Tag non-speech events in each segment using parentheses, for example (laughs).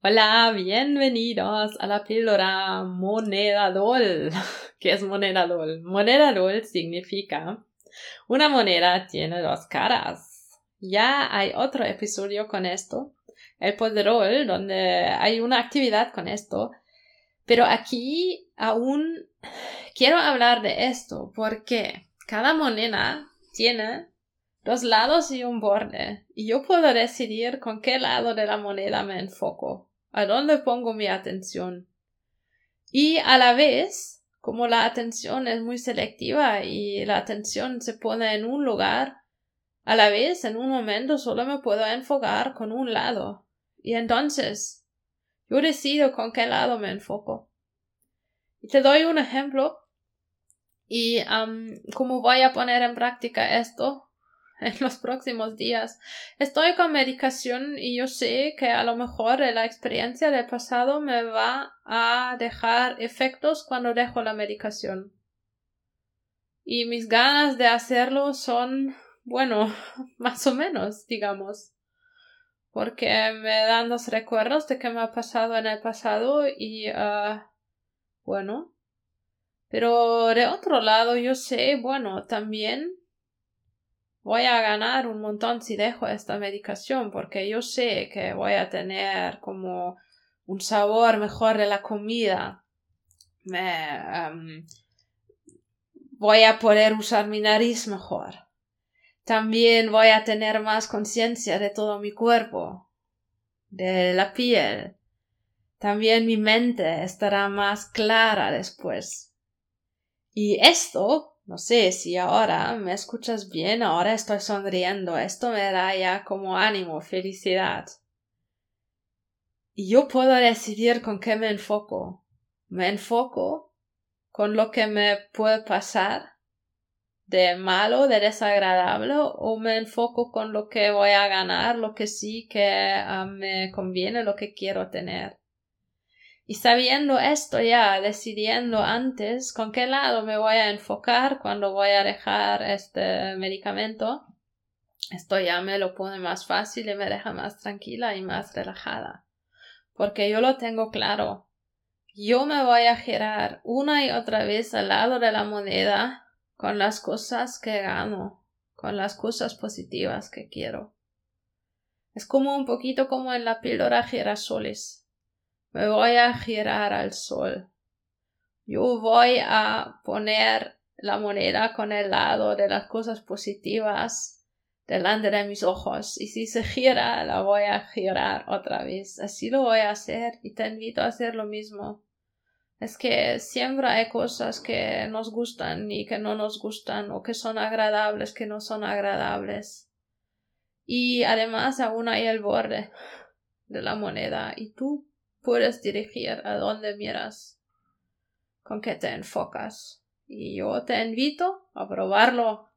Hola, bienvenidos a la píldora moneda dol. (laughs) ¿Qué es moneda dol? Moneda dol significa una moneda tiene dos caras. Ya hay otro episodio con esto, el poderol, donde hay una actividad con esto. Pero aquí aún quiero hablar de esto porque cada moneda tiene dos lados y un borde, y yo puedo decidir con qué lado de la moneda me enfoco, a dónde pongo mi atención. Y a la vez, como la atención es muy selectiva y la atención se pone en un lugar, a la vez en un momento solo me puedo enfocar con un lado. Y entonces, yo decido con qué lado me enfoco. Y te doy un ejemplo y um, cómo voy a poner en práctica esto (laughs) en los próximos días. Estoy con medicación y yo sé que a lo mejor la experiencia del pasado me va a dejar efectos cuando dejo la medicación. Y mis ganas de hacerlo son, bueno, (laughs) más o menos, digamos. Porque me dan los recuerdos de que me ha pasado en el pasado y, uh, bueno. Pero de otro lado, yo sé, bueno, también voy a ganar un montón si dejo esta medicación porque yo sé que voy a tener como un sabor mejor de la comida. Me, em, voy a poder usar mi nariz mejor. También voy a tener más conciencia de todo mi cuerpo, de la piel. También mi mente estará más clara después. Y esto no sé si ahora me escuchas bien, ahora estoy sonriendo, esto me da ya como ánimo, felicidad. Y yo puedo decidir con qué me enfoco. Me enfoco con lo que me puede pasar de malo, de desagradable, o me enfoco con lo que voy a ganar, lo que sí que ah, me conviene, lo que quiero tener. Y sabiendo esto ya, decidiendo antes con qué lado me voy a enfocar cuando voy a dejar este medicamento, esto ya me lo pone más fácil y me deja más tranquila y más relajada. Porque yo lo tengo claro. Yo me voy a girar una y otra vez al lado de la moneda con las cosas que gano, con las cosas positivas que quiero. Es como un poquito como en la píldora girasoles me voy a girar al sol. Yo voy a poner la moneda con el lado de las cosas positivas delante de mis ojos y si se gira la voy a girar otra vez. Así lo voy a hacer y te invito a hacer lo mismo. Es que siempre hay cosas que nos gustan y que no nos gustan o que son agradables que no son agradables. Y además aún hay el borde de la moneda y tú puedes dirigir a dónde miras, con qué te enfocas. Y yo te invito a probarlo,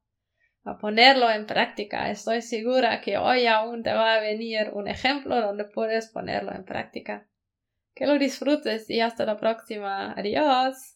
a ponerlo en práctica. Estoy segura que hoy aún te va a venir un ejemplo donde puedes ponerlo en práctica. Que lo disfrutes y hasta la próxima. Adiós.